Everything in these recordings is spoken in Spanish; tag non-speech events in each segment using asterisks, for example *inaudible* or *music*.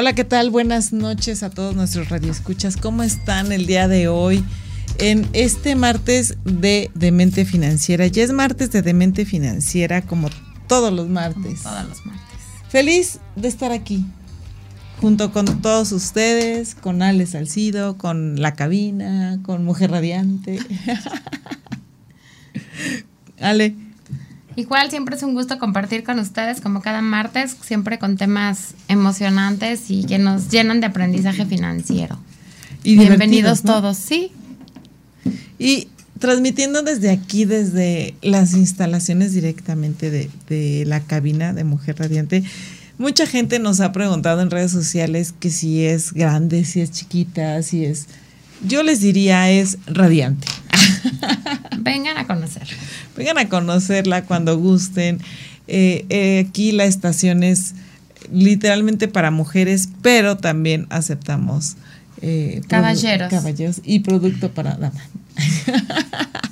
Hola, ¿qué tal? Buenas noches a todos nuestros radioescuchas. ¿Cómo están el día de hoy? En este martes de Demente Financiera. Ya es martes de Demente Financiera, como todos los martes. todos los martes. Feliz de estar aquí, junto con todos ustedes, con Ale Salcido, con La Cabina, con Mujer Radiante. *laughs* Ale. Igual siempre es un gusto compartir con ustedes como cada martes, siempre con temas emocionantes y que nos llenan de aprendizaje financiero. Y Bienvenidos todos, sí. Y transmitiendo desde aquí, desde las instalaciones directamente de, de la cabina de Mujer Radiante, mucha gente nos ha preguntado en redes sociales que si es grande, si es chiquita, si es... Yo les diría es radiante. *laughs* Vengan a conocer. Vengan a conocerla cuando gusten. Eh, eh, aquí la estación es literalmente para mujeres, pero también aceptamos eh, Caballeros. caballeros y producto para dama. *laughs*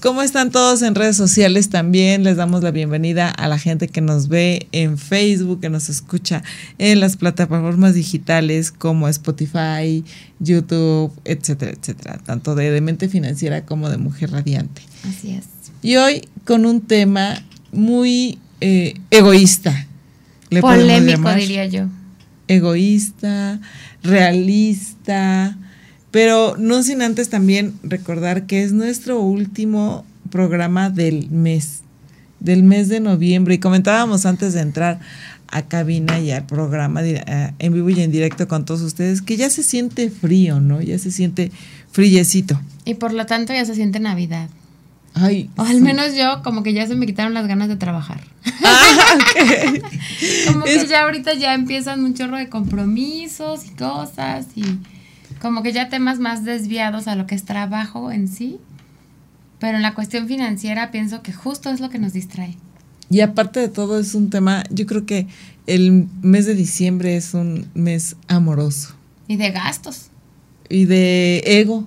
¿Cómo están todos en redes sociales? También les damos la bienvenida a la gente que nos ve en Facebook, que nos escucha en las plataformas digitales como Spotify, YouTube, etcétera, etcétera, tanto de Demente Financiera como de Mujer Radiante. Así es. Y hoy con un tema muy eh, egoísta. le Polémico, diría yo. Egoísta, realista, pero no sin antes también recordar que es nuestro último programa del mes, del mes de noviembre. Y comentábamos antes de entrar a cabina y al programa eh, en vivo y en directo con todos ustedes que ya se siente frío, ¿no? Ya se siente frillecito. Y por lo tanto ya se siente Navidad. Ay, O al sí. menos yo, como que ya se me quitaron las ganas de trabajar. Ah, ok. *laughs* Como que ya ahorita ya empiezan un chorro de compromisos y cosas y como que ya temas más desviados a lo que es trabajo en sí. Pero en la cuestión financiera pienso que justo es lo que nos distrae. Y aparte de todo es un tema, yo creo que el mes de diciembre es un mes amoroso Y de gastos. y de ego.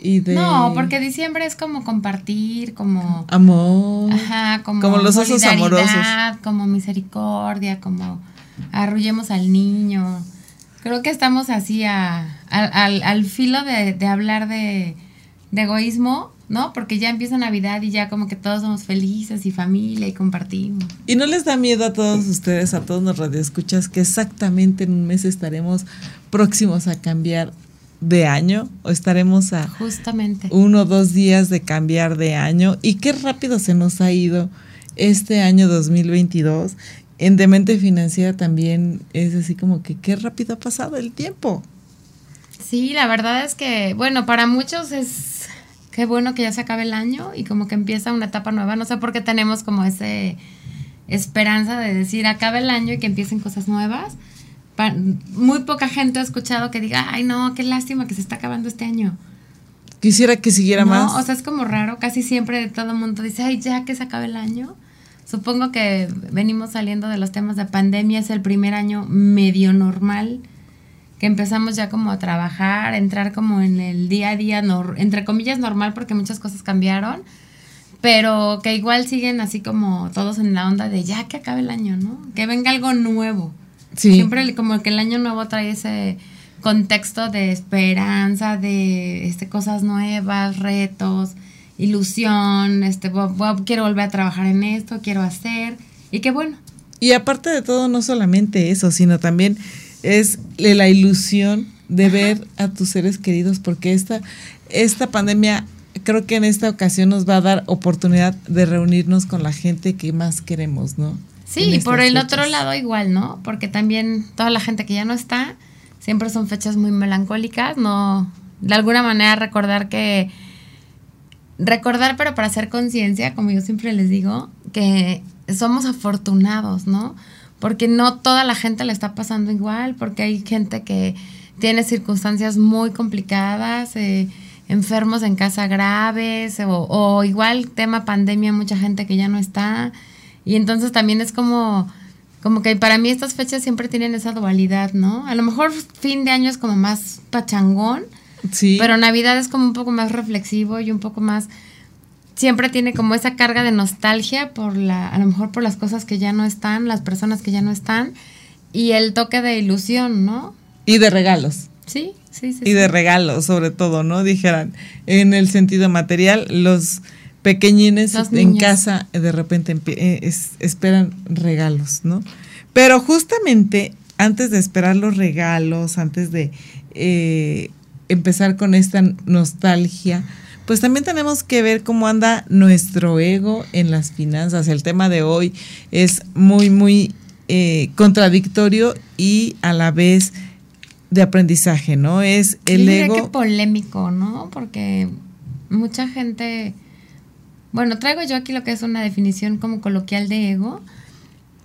Y de No, porque diciembre es como compartir, como... amor. Ajá, como, Como los osos solidaridad, como misericordia, como arrullemos al niño. Creo que estamos así a, al, al- al filo de, de hablar de, de egoísmo, ¿no? Porque ya empieza Navidad y ya como que todos somos felices y familia y compartimos. ¿Y no les da miedo a todos ustedes, a todos los radioescuchas, que exactamente en un mes estaremos próximos a cambiar de año? ¿O estaremos a Justamente. uno o dos días de cambiar de año? ¿Y qué rápido se nos ha ido este año 2022? En Demente Financiera también es así como que qué rápido ha pasado el tiempo. Sí, la verdad es que, bueno, para muchos es qué bueno que ya se acabe el año y como que empieza una etapa nueva. No sé por qué tenemos como ese esperanza de decir acabe el año y que empiecen cosas nuevas. Pa- muy poca gente ha escuchado que diga, ay no, qué lástima que se está acabando este año. Quisiera que siguiera no, más. o sea, es como raro, casi siempre todo el mundo dice, ay, ya que se acabe el año. Supongo que venimos saliendo de los temas de pandemia, es el primer año medio normal, que empezamos ya como a trabajar, entrar como en el día a día, nor- entre comillas normal, porque muchas cosas cambiaron, pero que igual siguen así como todos en la onda de ya que acabe el año, ¿no? Que venga algo nuevo. Sí. Siempre como que el año nuevo trae ese contexto de esperanza, de este, cosas nuevas, retos, ilusión, este, quiero volver a trabajar en esto, quiero hacer. Y qué bueno. Y aparte de todo, no solamente eso, sino también es la ilusión de ver a tus seres queridos, porque esta, esta pandemia creo que en esta ocasión nos va a dar oportunidad de reunirnos con la gente que más queremos, ¿no? Sí, y por el fechas. otro lado igual, ¿no? Porque también toda la gente que ya no está, siempre son fechas muy melancólicas, no, de alguna manera recordar que, recordar pero para hacer conciencia, como yo siempre les digo, que somos afortunados, ¿no? Porque no toda la gente le está pasando igual, porque hay gente que, tiene circunstancias muy complicadas, eh, enfermos en casa graves, o, o igual tema pandemia, mucha gente que ya no está. Y entonces también es como como que para mí estas fechas siempre tienen esa dualidad, ¿no? A lo mejor fin de año es como más pachangón, Sí. pero Navidad es como un poco más reflexivo y un poco más siempre tiene como esa carga de nostalgia por la a lo mejor por las cosas que ya no están, las personas que ya no están y el toque de ilusión, ¿no? y de regalos. Sí, sí, sí. Y de regalos, sobre todo, ¿no? Dijeran, en el sentido material, los pequeñines Los en casa eh, de repente eh, es- esperan regalos, ¿no? Pero justamente antes de esperar los regalos, antes de eh, empezar con esta nostalgia, pues también tenemos que ver cómo anda nuestro ego en las finanzas. El tema de hoy es muy, muy eh, contradictorio y a la vez de aprendizaje, ¿no? Es el Yo diría ego. que polémico, ¿no? Porque mucha gente, bueno, traigo yo aquí lo que es una definición como coloquial de ego,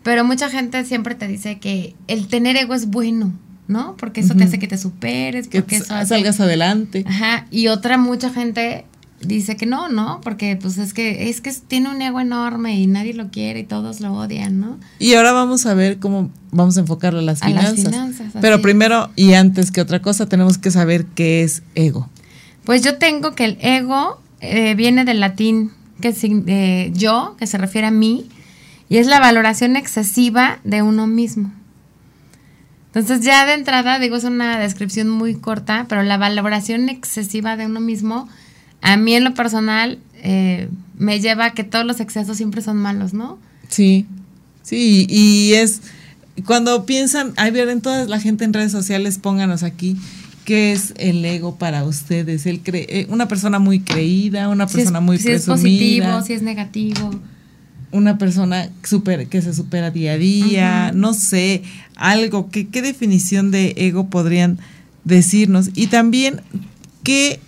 pero mucha gente siempre te dice que el tener ego es bueno, ¿no? Porque eso te hace que te superes, que porque eso hace- salgas adelante. Ajá, y otra mucha gente dice que no, ¿no? Porque pues es que es que tiene un ego enorme y nadie lo quiere y todos lo odian, ¿no? Y ahora vamos a ver cómo vamos a enfocarlo a las A las finanzas. Pero primero y antes que otra cosa, tenemos que saber qué es ego. Pues yo tengo que el ego eh, viene del latín que eh, yo, que se refiere a mí, y es la valoración excesiva de uno mismo. Entonces ya de entrada, digo, es una descripción muy corta, pero la valoración excesiva de uno mismo, a mí en lo personal, eh, me lleva a que todos los excesos siempre son malos, ¿no? Sí, sí, y es cuando piensan, ay, ver en toda la gente en redes sociales, pónganos aquí, ¿qué es el ego para ustedes? El cre- eh, una persona muy creída, una Si es- persona muy si es presumida, positivo, si es negativo. Una persona super, que se supera día a día, no sé, algo, que, ¿qué definición de ego podrían decirnos? Y también, ¿qué,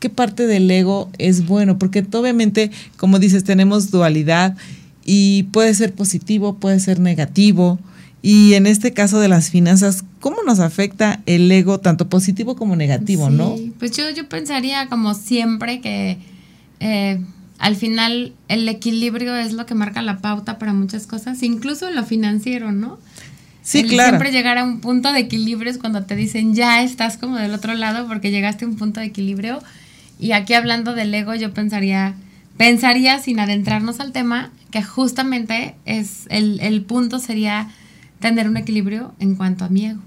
¿qué parte del ego es bueno? Porque obviamente, como dices, tenemos dualidad y puede ser positivo, puede ser negativo. Y en este caso de las finanzas, ¿cómo nos afecta el ego, tanto positivo como negativo, Sí, no? Pues yo, yo pensaría como siempre que eh, al final el equilibrio es lo que marca la pauta para muchas cosas, incluso en lo financiero, ¿no? Sí, El claro. Siempre llegar a un punto de equilibrio es cuando te dicen ya estás como del otro lado porque llegaste a un punto de equilibrio. Y aquí hablando del ego, yo pensaría, pensaría sin adentrarnos al tema, que justamente es el, el punto sería tener un equilibrio en cuanto a mi ego.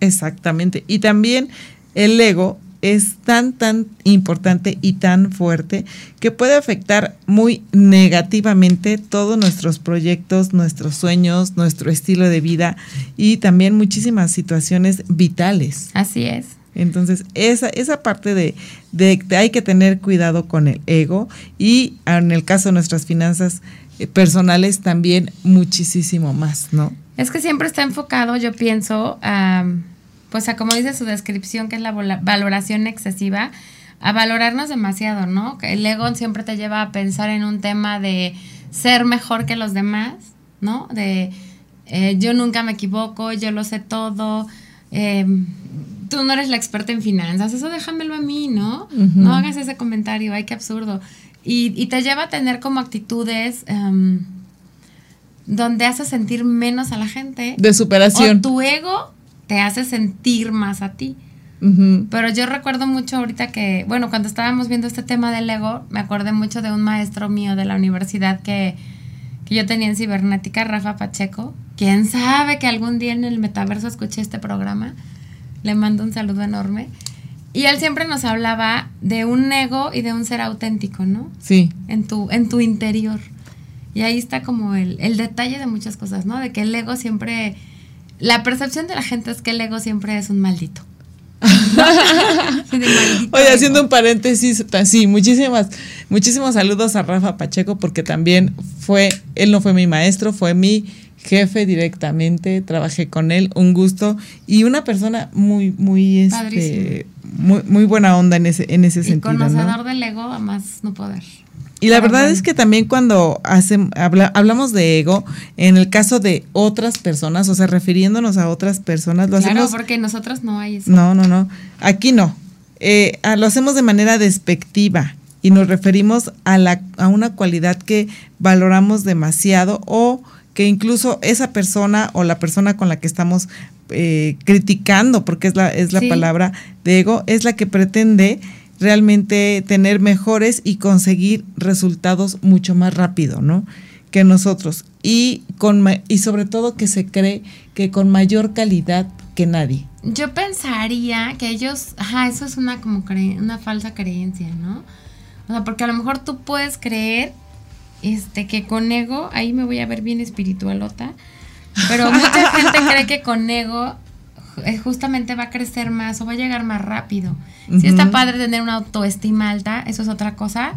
Exactamente. Y también el ego es tan, tan importante y tan fuerte que puede afectar muy negativamente todos nuestros proyectos, nuestros sueños, nuestro estilo de vida y también muchísimas situaciones vitales. Así es. Entonces, esa, esa parte de, de, de hay que tener cuidado con el ego y en el caso de nuestras finanzas eh, personales también muchísimo más, ¿no? Es que siempre está enfocado, yo pienso, a, pues a como dice su descripción, que es la valoración excesiva, a valorarnos demasiado, ¿no? El ego siempre te lleva a pensar en un tema de ser mejor que los demás, ¿no? De eh, yo nunca me equivoco, yo lo sé todo, eh, tú no eres la experta en finanzas, eso déjamelo a mí, ¿no? No hagas ese comentario, ay, qué absurdo. Y, y te lleva a tener como actitudes... em, donde hace sentir menos a la gente. De superación. O tu ego te hace sentir más a ti. Pero yo recuerdo mucho ahorita que, bueno, cuando estábamos viendo este tema del ego, me acordé mucho de un maestro mío de la universidad que, que yo tenía en cibernética, Rafa Pacheco. Quién sabe que algún día en el metaverso escuché este programa. Le mando un saludo enorme. Y él siempre nos hablaba de un ego y de un ser auténtico, ¿no? Sí. en tu, en tu interior. Y ahí está como el, el detalle de muchas cosas, ¿no? De que el ego siempre, la percepción de la gente es que el ego siempre es un maldito. *laughs* Oye, haciendo un paréntesis, ta- sí, muchísimas, muchísimos saludos a Rafa Pacheco porque también fue, él no fue mi maestro, fue mi jefe directamente, trabajé con él, un gusto y una persona muy, muy, este, muy, muy buena onda en ese, en ese Y sentido. ¿no? conocedor del ego a más no poder. Y la verdad es que también cuando hablamos de ego, en el caso de otras personas, o sea, refiriéndonos a otras personas, lo hacemos... porque nosotros no hay eso. No, no, no. Aquí no. Eh, lo hacemos de manera despectiva y nos referimos a, la, a una cualidad que valoramos demasiado o que incluso esa persona o la persona con la que estamos eh, criticando, porque es la, es la palabra de ego, es la que pretende realmente tener mejores y conseguir resultados mucho más rápido, ¿no? Que nosotros. Y, con, y sobre todo que se cree que con mayor calidad que nadie. Yo pensaría que ellos, ajá, eso es una como una falsa creencia, ¿no? O sea, porque a lo mejor tú puedes creer este que con ego, ahí me voy a ver bien espiritualota, pero mucha *laughs* gente cree que con ego justamente va a crecer más o va a llegar más rápido. Si está padre tener una autoestima alta, eso es otra cosa.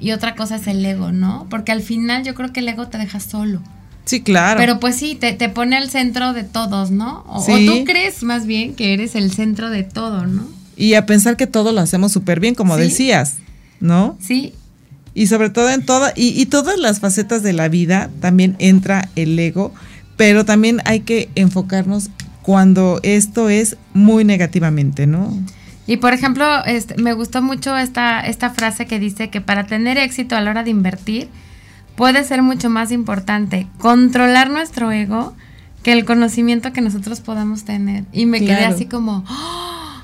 Y otra cosa es el ego, ¿no? Porque al final yo creo que el ego te deja solo. Sí, claro. Pero pues sí, te, pone al centro de todos, ¿no? O, tú crees más bien que eres el centro de todo, ¿no? Y a pensar que todo lo hacemos súper bien, como decías, ¿no? Sí. Y sobre todo en toda, y, y todas las facetas de la vida también entra el ego, pero también hay que enfocarnos cuando esto es muy negativamente, ¿no? Y por ejemplo, este, me gustó mucho esta, esta frase que dice que para tener éxito a la hora de invertir, puede ser mucho más importante controlar nuestro ego que el conocimiento que nosotros podamos tener. Y me quedé así como,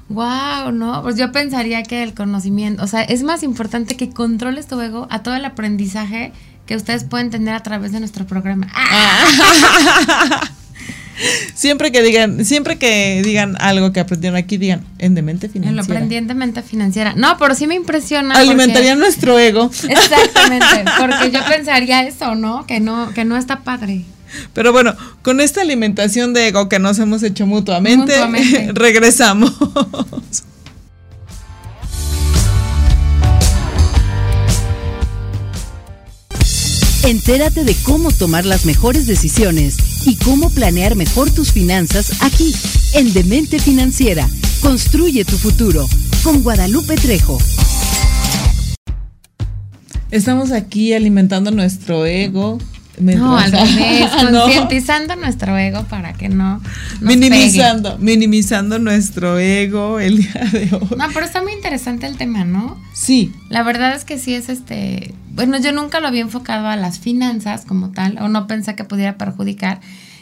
wow, ¿no? Pues yo pensaría que el conocimiento, o sea, es más importante que controles tu ego a todo el aprendizaje que ustedes pueden tener a través de nuestro programa. *laughs* *laughs* siempre que digan, siempre que digan algo que aprendieron aquí, digan en demente financiera. En lo aprendientemente financiera. No, pero sí me impresiona. Alimentaría nuestro ego. Exactamente, *laughs* porque yo pensaría eso, ¿no? Que no, que no está padre. Pero bueno, con esta alimentación de ego que nos hemos hecho mutuamente. *laughs* regresamos. Entérate de cómo tomar las mejores decisiones y cómo planear mejor tus finanzas aquí, en Demente Financiera. Construye tu futuro con Guadalupe Trejo. Estamos aquí alimentando nuestro ego, no, al revés, *laughs* concientizando nuestro ego para que no. minimizando, minimizando nuestro ego el día de hoy. No, pero está muy interesante el tema, ¿no? Sí. La verdad es que sí es este. Bueno, yo nunca lo había enfocado a las finanzas como tal, o no pensé que pudiera perjudicar.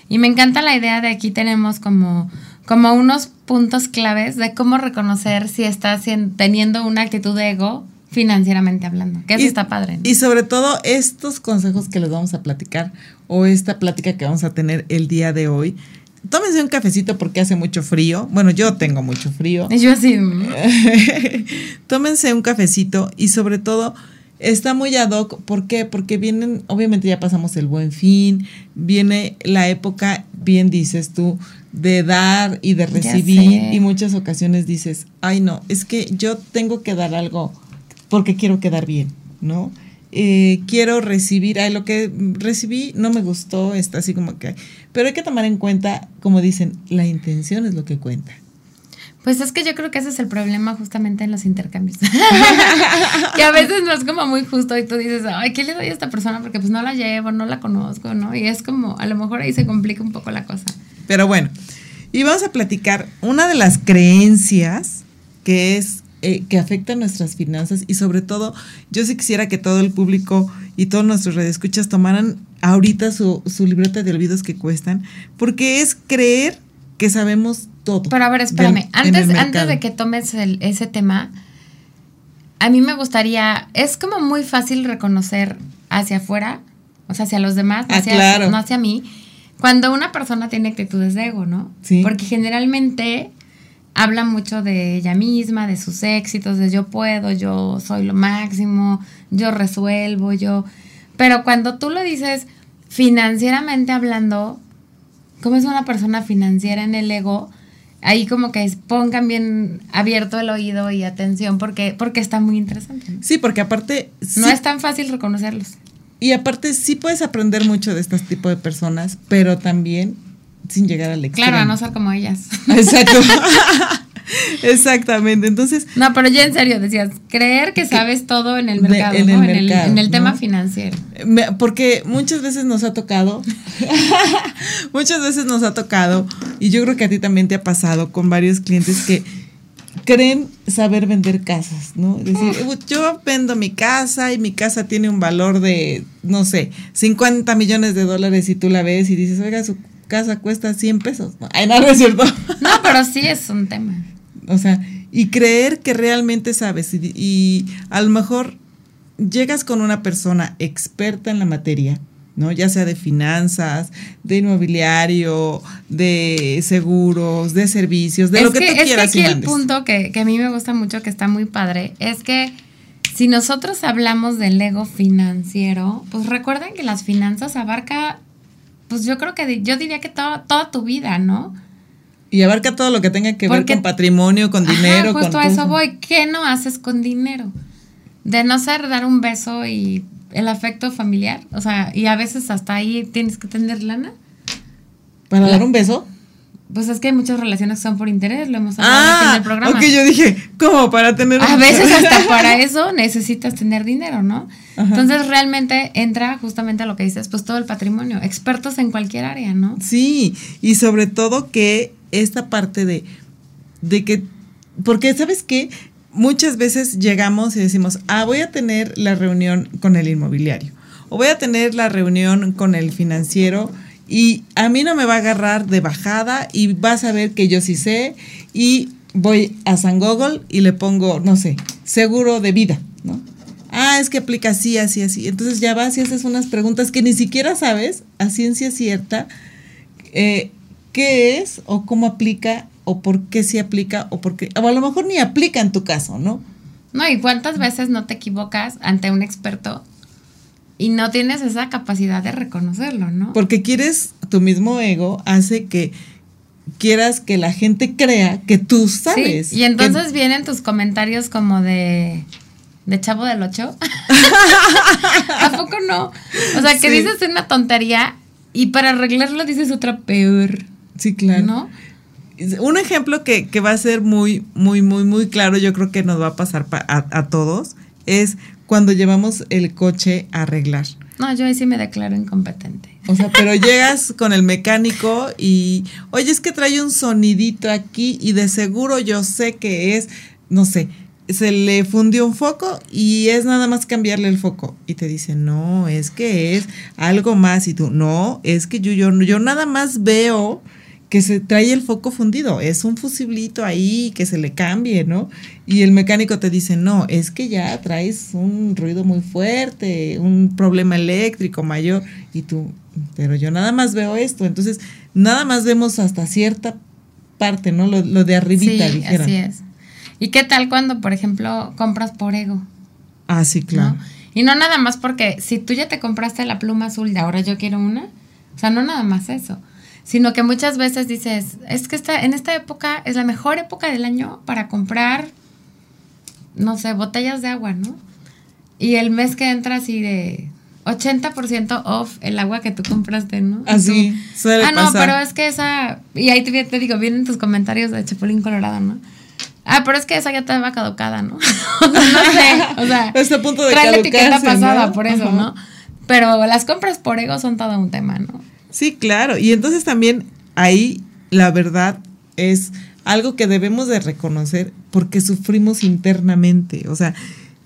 Y me encanta la idea de aquí tenemos como, como unos puntos claves de cómo reconocer si estás teniendo una actitud de ego financieramente hablando, que eso está padre. Y sobre todo estos consejos que les vamos a platicar o esta plática que vamos a tener el día de hoy. Tómense un cafecito porque hace mucho frío. Bueno, yo tengo mucho frío. Yo sí. *laughs* Tómense un cafecito y sobre todo está muy ad hoc. ¿Por qué? Porque vienen, obviamente ya pasamos el buen fin, viene la época, bien dices tú, de dar y de recibir y muchas ocasiones dices, ay no, es que yo tengo que dar algo porque quiero quedar bien, ¿no? Eh, quiero recibir, ay, lo que recibí no me gustó, está así como que... Pero hay que tomar en cuenta, como dicen, la intención es lo que cuenta. Pues es que yo creo que ese es el problema justamente en los intercambios. *laughs* *laughs* que a veces no es como muy justo y tú dices, ay, ¿qué le doy a esta persona? Porque pues no la llevo, no la conozco, ¿no? Y es como, a lo mejor ahí se complica un poco la cosa. Pero bueno, y vamos a platicar una de las creencias que es eh, que afectan nuestras finanzas y sobre todo yo sí quisiera que todo el público y todos nuestros redescuchas tomaran ahorita su, su libreta de olvidos que cuestan, porque es creer que sabemos todo. Pero a ver, espérame, antes, antes de que tomes ese tema, a mí me gustaría, es como muy fácil reconocer hacia afuera, o sea, hacia los demás, ah, hacia, no hacia mí, cuando una persona tiene actitudes de ego, ¿no? Sí. Porque generalmente habla mucho de ella misma, de sus éxitos, de yo puedo, yo soy lo máximo, yo resuelvo, yo... Pero cuando tú lo dices financieramente hablando, como es una persona financiera en el ego, ahí como que pongan bien abierto el oído y atención porque, porque está muy interesante. Sí, porque aparte... No es tan fácil reconocerlos. Y aparte sí puedes aprender mucho de este tipo de personas, pero también sin llegar al extremo. Claro, a no ser como ellas. Exacto. *laughs* Exactamente, entonces... No, pero ya en serio, decías, creer que sabes todo en el mercado, en, ¿no? el, mercado, en, el, tema financiero. porque muchas veces nos ha tocado, *laughs* muchas veces nos ha tocado, y yo creo que a ti también te ha pasado con varios clientes que creen saber vender casas, ¿no? Es decir, yo vendo mi casa y mi casa tiene un valor de, no sé, 50 millones de dólares y tú la ves y dices, oiga, su casa cuesta 100 pesos. No, ay, no, no es cierto. No, pero sí es un tema. O sea, y creer que realmente sabes y, y a lo mejor llegas con una persona experta en la materia, ¿no? Ya sea de finanzas, de inmobiliario, de seguros, de servicios, de lo que, tú quieras. Es que aquí el punto que, que, a mí me gusta mucho, que está muy padre, es que si nosotros hablamos del ego financiero, pues recuerden que las finanzas abarca, pues yo creo que yo diría que toda tu vida, ¿no? Y abarca todo lo que tenga que ver con patrimonio, con dinero. Ajá, justo a eso voy. ¿Qué no haces con dinero? De no ser dar un beso y el afecto familiar. O sea, y a veces hasta ahí tienes que tener lana. ¿Para dar un beso? Pues es que hay muchas relaciones que son por interés, lo hemos hablado ah, en el programa. Ok, yo dije, ¿cómo? Para tener. A veces *laughs* hasta para eso necesitas tener dinero, ¿no? Entonces realmente entra justamente a lo que dices, pues todo el patrimonio, expertos en cualquier área, ¿no? Sí, y sobre todo que esta parte de, de que, porque sabes qué, muchas veces llegamos y decimos, ah, voy a tener la reunión con el inmobiliario o voy a tener la reunión con el financiero y a mí no me va a agarrar de bajada y vas a ver que yo sí sé y voy a San Google y le pongo, no sé, seguro de vida, ¿no? Ah, es que aplica así, así, así. Entonces ya vas y haces unas preguntas que ni siquiera sabes a ciencia cierta eh, qué es o cómo aplica o por qué sí aplica o por qué, o a lo mejor ni aplica en tu caso, ¿no? No, y cuántas veces no te equivocas ante un experto y no tienes esa capacidad de reconocerlo, ¿no? Porque quieres, tu mismo ego hace que quieras que la gente crea que tú sabes. Sí, y entonces vienen tus comentarios como de de Chavo del Ocho. *laughs* ¿A poco no? O sea, que dices una tontería y para arreglarlo dices otra peor. Sí, claro. ¿No? Un ejemplo que, va a ser muy, muy, muy, muy claro, yo creo que nos va a pasar a, todos, es cuando llevamos el coche a arreglar. No, yo ahí sí me declaro incompetente. O sea, pero llegas con el mecánico y, oye, es que trae un sonidito aquí y de seguro yo sé que es, no sé, se le fundió un foco y es nada más cambiarle el foco. Y te dice, no, es que es algo más. Y tú, no, es que yo, yo, yo nada más veo que se trae el foco fundido, es un fusiblito ahí que se le cambie, ¿no? Y el mecánico te dice, no, es que ya traes un ruido muy fuerte, un problema eléctrico mayor, y tú, pero yo nada más veo esto, entonces nada más vemos hasta cierta parte, ¿no? Lo, de arribita, sí, Así es. ¿Y qué tal cuando, por ejemplo, compras por ego? Ah, sí, claro. Y no nada más porque si tú ya te compraste la pluma azul y ahora yo quiero una, o sea, no nada más eso sino que muchas veces dices, es que esta, en esta época es la mejor época del año para comprar, no sé, botellas de agua, ¿no? Y el mes que entra así de 80% off el agua que tú compraste, ¿no? Así, suele Ah, no, pero es que esa, y ahí te, te digo, vienen tus comentarios de Chapulín Colorado, ¿no? Ah, pero es que esa ya estaba caducada, ¿no? *laughs* no sé, o sea, este punto de trae la etiqueta pasada por eso, ¿no? Pero las compras por ego son todo un tema, ¿no? Sí, claro. Y entonces también ahí la verdad es algo que debemos de reconocer porque sufrimos internamente. O sea,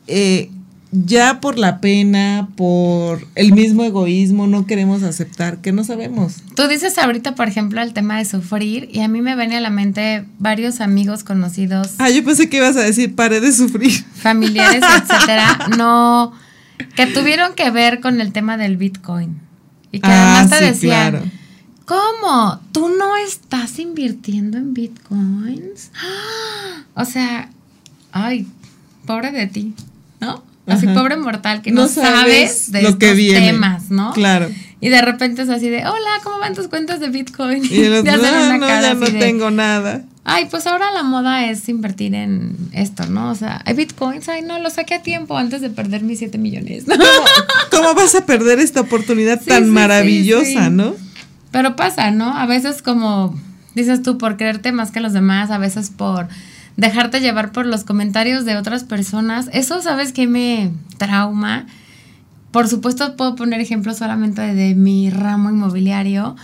eh, ya por la pena, por el mismo egoísmo, no queremos aceptar que no sabemos. Tú dices ahorita, por ejemplo, el tema de sufrir y a mí me viene a la mente varios amigos conocidos. Ah, yo pensé que ibas a decir, pare de sufrir. *laughs* Familiares, etcétera. No, que tuvieron que ver con el tema del Bitcoin. Y que además ah, te decían, ¿cómo? ¿Tú no estás invirtiendo en bitcoins? O sea, ay, pobre de ti, ¿no? Así pobre mortal que no, sabes, de lo que temas, ¿no? Claro. Y de repente es así de, hola, ¿cómo van tus cuentas de Bitcoin? Y *laughs* los, no, no, ya no tengo nada. Ay, pues ahora la moda es invertir en esto, ¿no? O sea, hay bitcoins, ay, no, lo saqué a tiempo antes de perder mis 7 millones. ¿Cómo, vas a perder esta oportunidad tan maravillosa, no? Pero pasa, ¿no? A veces como dices tú, por creerte más que los demás, a veces por dejarte llevar por los comentarios de otras personas. Eso, ¿sabes qué me trauma? Por supuesto, puedo poner ejemplos solamente de mi ramo inmobiliario.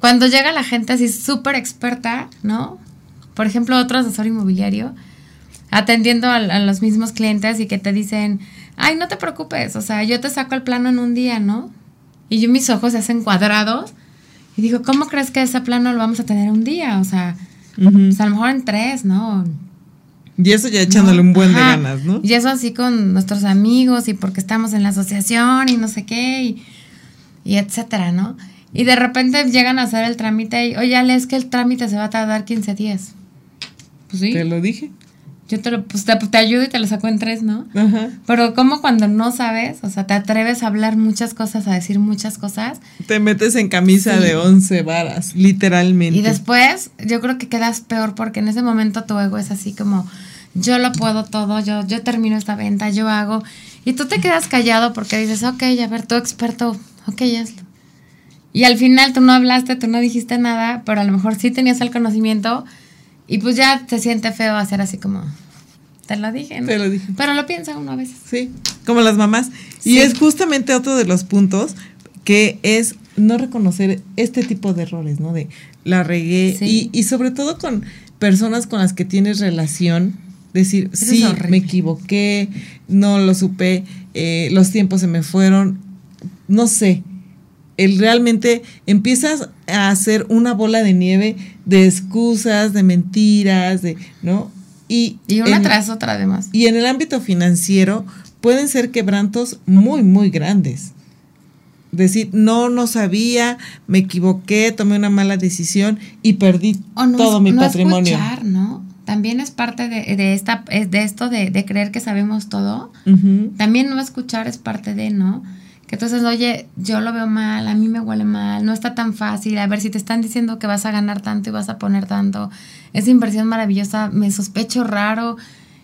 Cuando llega la gente así súper experta, ¿no? Por ejemplo, otro asesor inmobiliario, atendiendo a, a, los mismos clientes y que te dicen, ay, no te preocupes, o sea, yo te saco el plano en un día, ¿no? Y yo mis ojos se hacen cuadrados y digo, ¿cómo crees que ese plano lo vamos a tener un día? O sea, pues a lo mejor en tres, ¿no? Y eso ya echándole un buen de ganas, ¿no? Y eso así con nuestros amigos y porque estamos en la asociación y no sé qué y, y etcétera, ¿no? Y de repente llegan a hacer el trámite y, oye, Ale, es que el trámite se va a tardar 15 días. Pues sí. Te lo dije. Yo te, lo, pues te, te, ayudo y te lo saco en tres, ¿no? Ajá. Pero como cuando no sabes, o sea, te atreves a hablar muchas cosas, a decir muchas cosas. Te metes en camisa sí. de once varas, literalmente. Y después yo creo que quedas peor porque en ese momento tu ego es así como, yo lo puedo todo, yo, yo termino esta venta, yo hago. Y tú te quedas callado porque dices, ok, a ver, tú experto, ok, hazlo. Y al final tú no hablaste, tú no dijiste nada, pero a lo mejor sí tenías el conocimiento y pues ya te siente feo hacer así como, te lo dije, ¿no? Te lo dije. Pero lo piensa uno a veces. Sí, como las mamás. Sí. Y es justamente otro de los puntos que es no reconocer este tipo de errores, ¿no? De la regué sí. y, y, sobre todo con personas con las que tienes relación, decir, Eso sí, me equivoqué, no lo supe, eh, los tiempos se me fueron, no sé, el realmente empiezas a hacer una bola de nieve de excusas, de mentiras, de, ¿no? Y, y una en, tras otra además. Y en el ámbito financiero pueden ser quebrantos muy, muy grandes. Decir, no, no sabía, me equivoqué, tomé una mala decisión y perdí no, todo mi no patrimonio. Escuchar, ¿no? También es parte de, de esta, de esto de, de, creer que sabemos todo. Uh -huh. También no escuchar es parte de, ¿no? Que entonces, oye, yo lo veo mal, a mí me huele mal, no está tan fácil. A ver, si te están diciendo que vas a ganar tanto y vas a poner tanto, esa inversión maravillosa, me sospecho raro.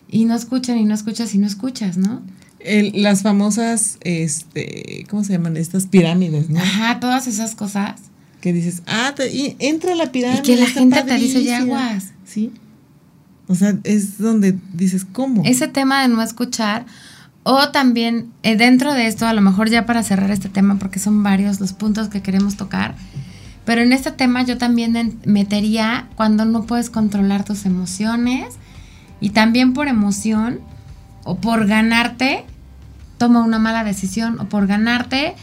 Y no escuchan y no escuchas y no escuchas, ¿no? El, las famosas, este, ¿cómo se llaman? Estas pirámides, ¿no? Ajá, todas esas cosas. Que dices, ah, te, y entra a la pirámide. Y que la gente te dice ya aguas. Sí. O sea, es donde dices, ¿cómo? Ese tema de no escuchar o también eh, dentro de esto, a lo mejor ya para cerrar este tema, porque son varios los puntos que queremos tocar, pero en este tema yo también metería cuando no puedes controlar tus emociones y también por emoción o por ganarte, toma una mala decisión o por ganarte,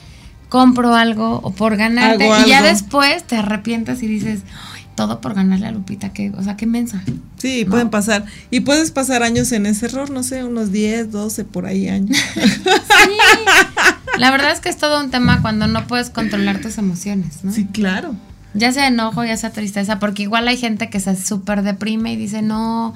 compro algo o por ganarte Hago y ya algo. después te arrepientes y dices, "Ay, todo por ganarle a Lupita, que, o sea, qué mensa. Sí, ¿no? pueden pasar. Y puedes pasar años en ese error, no sé, unos 10, 12 por ahí años. *laughs* Sí. La verdad es que es todo un tema cuando no puedes controlar tus emociones, ¿no? Sí, claro. Ya sea enojo, ya sea tristeza, porque igual hay gente que se súper deprime y dice, no,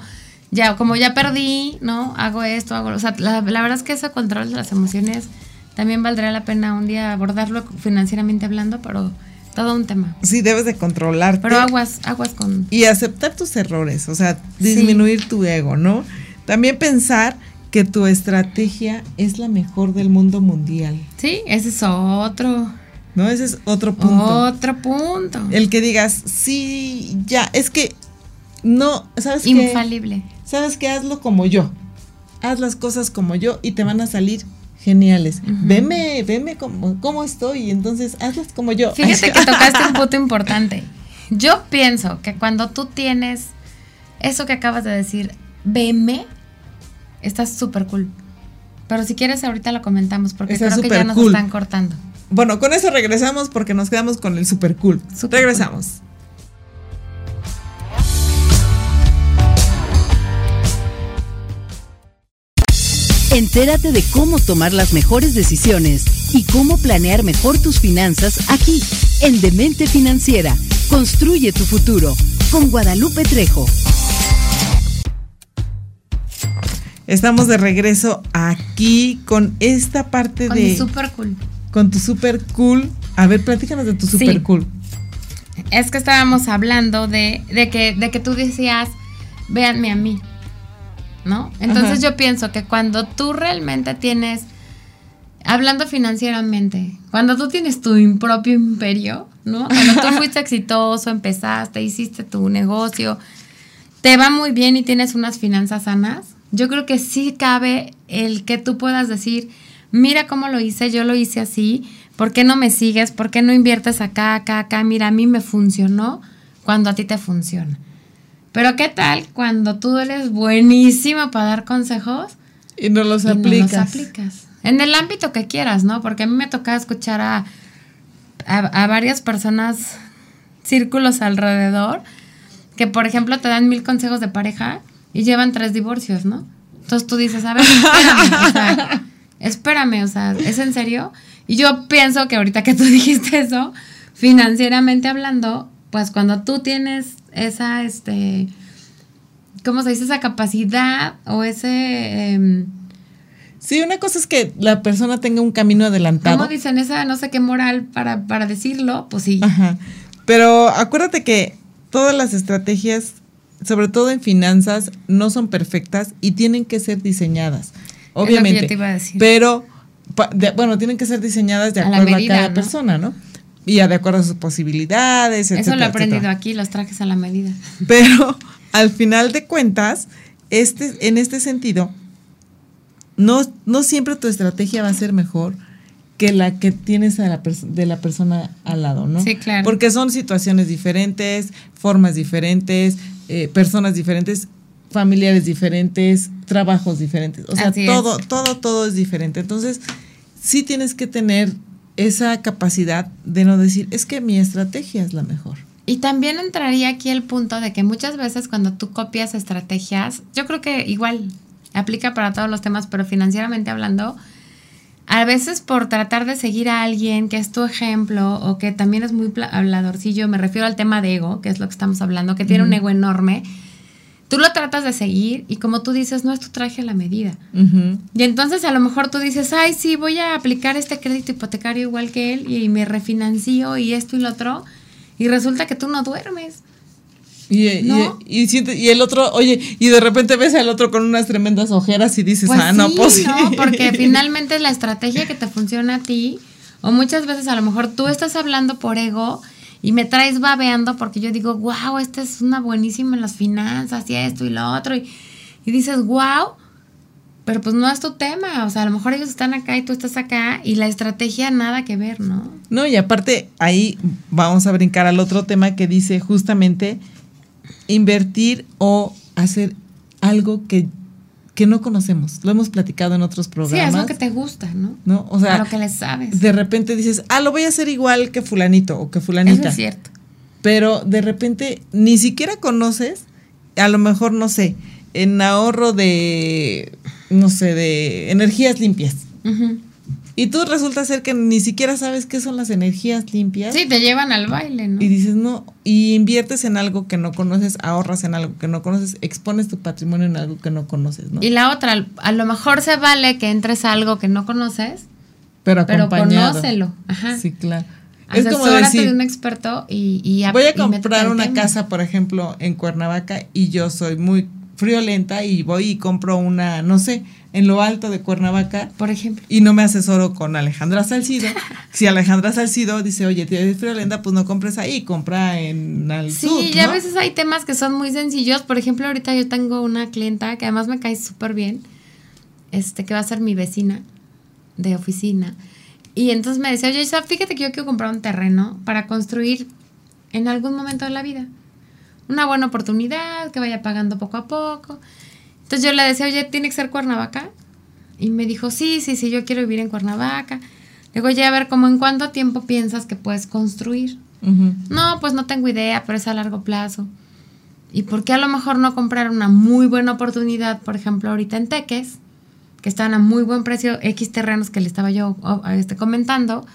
ya, como ya perdí, ¿no? Hago esto, hago, o sea, la, la verdad es que ese control de las emociones también valdría la pena un día abordarlo financieramente hablando, pero todo un tema. Sí, debes de controlarte. Pero aguas, aguas con... Y aceptar tus errores, o sea, disminuir sí. tu ego, ¿no? También pensar que tu estrategia es la mejor del mundo mundial. Sí, ese es otro. No, ese es otro punto. Otro punto. El que digas, sí, ya, es que no, ¿sabes Infalible. qué? Infalible. ¿Sabes qué? Hazlo como yo. Haz las cosas como yo y te van a salir geniales. Uh -huh. Veme, veme cómo, cómo estoy entonces hazlas como yo. Fíjate que tocaste un *laughs* punto importante. Yo pienso que cuando tú tienes eso que acabas de decir, veme, estás súper cool. Pero si quieres ahorita lo comentamos porque Está creo que ya nos cool. están cortando. Bueno, con eso regresamos porque nos quedamos con el super cool. Super regresamos. Cool. Entérate de cómo tomar las mejores decisiones y cómo planear mejor tus finanzas aquí, en Demente Financiera. Construye tu futuro con Guadalupe Trejo. Estamos de regreso aquí con esta parte con de. Mi super cool. Con tu super cool. A ver, platícanos de tu super sí. cool. Es que estábamos hablando de, de, que, de que tú decías, véanme a mí. ¿No? Entonces Ajá. yo pienso que cuando tú realmente tienes, hablando financieramente, cuando tú tienes tu propio imperio, ¿no? Cuando tú *laughs* fuiste exitoso, empezaste, hiciste tu negocio te va muy bien y tienes unas finanzas sanas, yo creo que sí cabe el que tú puedas decir, mira cómo lo hice, yo lo hice así, ¿por qué no me sigues? ¿Por qué no inviertes acá, acá, acá? Mira, a mí me funcionó cuando a ti te funciona. Pero ¿qué tal cuando tú eres buenísimo para dar consejos? Y no los y aplicas. No los aplicas. En el ámbito que quieras, ¿no? Porque a mí me toca escuchar a, a, a varias personas, círculos alrededor, que por ejemplo te dan mil consejos de pareja y llevan tres divorcios, ¿no? Entonces tú dices, a ver, espérame, o sea, espérame, o sea, ¿es en serio? Y yo pienso que ahorita que tú *laughs* dijiste eso, financieramente hablando, pues cuando tú tienes esa, este, ¿cómo se dice? Esa capacidad o ese... em, Sí, una cosa es que la persona tenga un camino adelantado. ¿Cómo dicen esa no sé qué moral para, para decirlo? Pues sí. Ajá. Pero acuérdate que todas las estrategias, sobre todo en finanzas, no son perfectas y tienen que ser diseñadas. lo que Obviamente. yo te iba a decir. Pero, de- bueno, tienen que ser diseñadas de acuerdo a, medida, cada ¿no? persona, ¿no? Y a- de acuerdo a sus posibilidades, Eso lo he etcétera, aprendido etcétera. aquí, los trajes a la medida. *laughs* Pero al final de cuentas, este, en este sentido, no, no siempre tu estrategia va a ser mejor que la que tienes a la de la persona al lado, ¿no? Sí, claro. Porque son situaciones diferentes, formas diferentes, eh, personas diferentes, familiares diferentes, trabajos diferentes. O sea, Así es. todo, todo, todo es diferente. Entonces, sí tienes que tener esa capacidad de no decir, es que mi estrategia es la mejor. Y también entraría aquí el punto de que muchas veces cuando tú copias estrategias, yo creo que igual aplica para todos los temas, pero financieramente hablando, a veces por tratar de seguir a alguien que es tu ejemplo o que también es muy habladorcillo, me refiero al tema de ego, que es lo que estamos hablando, que tiene un ego enorme, tú lo tratas de seguir y como tú dices, no es tu traje a la medida. Y entonces a lo mejor tú dices, ay, sí, voy a aplicar este crédito hipotecario igual que él y me refinancio y esto y lo otro. Y resulta que tú no duermes. Y, ¿No? y, el otro, oye, y de repente ves al otro con unas tremendas ojeras y dices, Pues ah, no, pues sí. ¿no? Porque *laughs* finalmente es la estrategia que te funciona a ti. O muchas veces a lo mejor tú estás hablando por ego y me traes babeando porque yo digo, wow, esta es una buenísima en las finanzas y esto y lo otro. Y, dices, wow, pero pues no es tu tema. O sea, a lo mejor ellos están acá y tú estás acá y la estrategia nada que ver, ¿no? No, y aparte ahí vamos a brincar al otro tema que dice justamente invertir o hacer algo que, que no conocemos. Lo hemos platicado en otros Sí, programas. es lo que te gusta, ¿no? ¿no? O sea, a lo que le sabes. de repente dices, ah, lo voy a hacer igual que fulanito o que fulanita. Eso es cierto. pero de repente ni siquiera conoces, a lo mejor, no sé, en ahorro de, no sé, de energías limpias. Ujú. Y tú resulta ser que ni siquiera sabes qué son las energías limpias. Sí, te llevan al baile, ¿no? Y dices, no, y inviertes en algo que no conoces, ahorras en algo que no conoces, expones tu patrimonio en algo que no conoces, ¿no? Y la otra, a lo mejor se vale que entres a algo que no conoces, pero pero acompañado. conócelo. Ajá. Sí, claro. Es como decir, de un experto y, y voy a comprar una tema. casa, por ejemplo, en Cuernavaca y yo soy muy friolenta y voy y compro una, no sé, en lo alto de Cuernavaca Por ejemplo. y no me asesoro con Alejandra Salcido. *laughs* si Alejandra Salcido dice, oye, tienes friolenta, pues no compres ahí, compra en al Sí, sur, y a ¿no? veces hay temas que son muy sencillos. Por ejemplo, ahorita yo tengo una clienta que además me cae súper bien, este, que va a ser mi vecina de oficina. Y entonces me decía, oye, fíjate que yo quiero comprar un terreno para construir en algún momento de la vida. Una buena oportunidad, que vaya pagando poco a poco. Entonces yo le decía, oye, ¿tiene que ser Cuernavaca? Y me dijo, sí, sí, sí, yo quiero vivir en Cuernavaca. Le digo, oye, a ver, ¿cómo en cuánto tiempo piensas que puedes construir? No, pues no tengo idea, pero es a largo plazo. ¿Y por qué a lo mejor no comprar una muy buena oportunidad, por ejemplo, ahorita en Teques, que están a muy buen precio, X terrenos que le estaba yo este, comentando,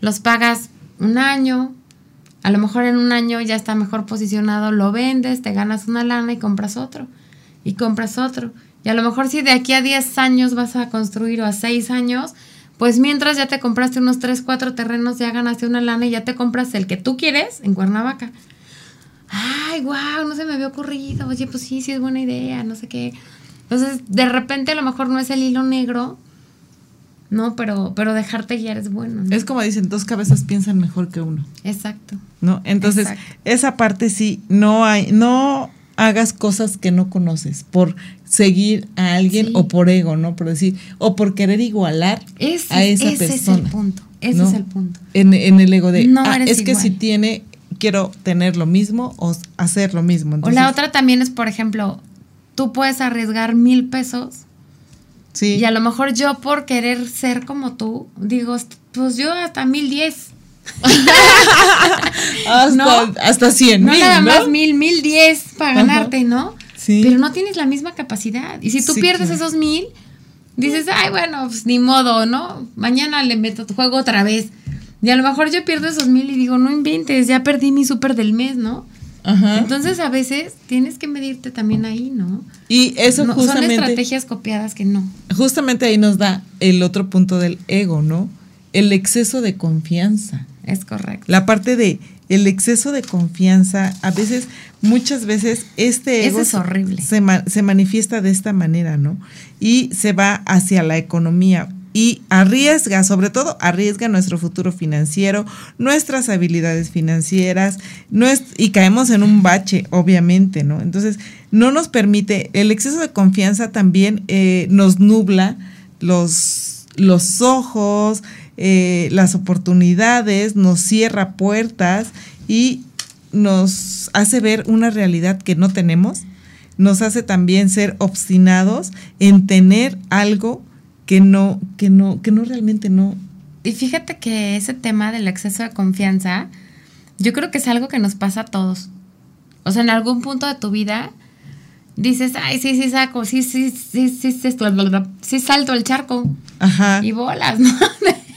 los pagas un año, a lo mejor en un año ya está mejor posicionado, lo vendes, te ganas una lana y compras otro, y compras otro. Y a lo mejor si de aquí a 10 años vas a construir o a 6 años, pues mientras ya te compraste unos 3, 4 terrenos, ya ganaste una lana y ya te compras el que tú quieres en Cuernavaca. Ay, wow, no se me había ocurrido. Oye, pues sí, sí es buena idea, no sé qué. Entonces, de repente a lo mejor no es el hilo negro, ¿no? Pero, pero dejarte guiar es bueno. ¿no? Es como dicen, dos cabezas piensan mejor que uno. Exacto. ¿no? Entonces, Exacto. esa parte sí, no hay, no, hagas cosas que no conoces por seguir a alguien Sí. o por ego, ¿no? Por decir, o por querer igualar Ese, a esa ese persona. es el punto. Ese ¿no? es el punto. En, en el ego de, No ah, es que si tiene, quiero tener lo mismo o hacer lo mismo. o la otra también es, por ejemplo, tú puedes arriesgar mil pesos Sí. y a lo mejor yo por querer ser como tú, digo, pues yo hasta mil diez. *laughs* hasta, ¿no? hasta 100 No mil, nada ¿no? más mil, mil diez para Ajá. ganarte, ¿no? Sí. Pero no tienes la misma capacidad. Y si tú Sí, pierdes claro. esos mil, dices, ay, bueno, pues ni modo, ¿no? Mañana le meto tu juego otra vez. Y a lo mejor yo pierdo esos mil y digo, no inventes, ya perdí mi súper del mes, ¿no? Ajá. Entonces a veces tienes que medirte también ahí, ¿no? y eso No, son justamente, estrategias copiadas que no. justamente ahí nos da el otro punto del ego, ¿no? El exceso de confianza. Es correcto. La parte de el exceso de confianza, a veces, muchas veces, este ego es horrible. Se, se manifiesta de esta manera, ¿no? Y se va hacia la economía y arriesga, sobre todo arriesga nuestro futuro financiero, nuestras habilidades financieras, y caemos en un bache, obviamente, ¿no? Entonces, no nos permite, el exceso de confianza también eh, nos nubla los, los ojos, eh, las oportunidades, nos cierra puertas y nos hace ver una realidad que no tenemos, nos hace también ser obstinados en tener algo que no, que no, que no realmente no. Y fíjate que ese tema del exceso de confianza, yo creo que es algo que nos pasa a todos. O sea, en algún punto de tu vida dices, ay, sí, sí, saco, sí, sí, sí, sí, sí, sí, sí salto el charco Ajá. y bolas, *laughs* ¿no?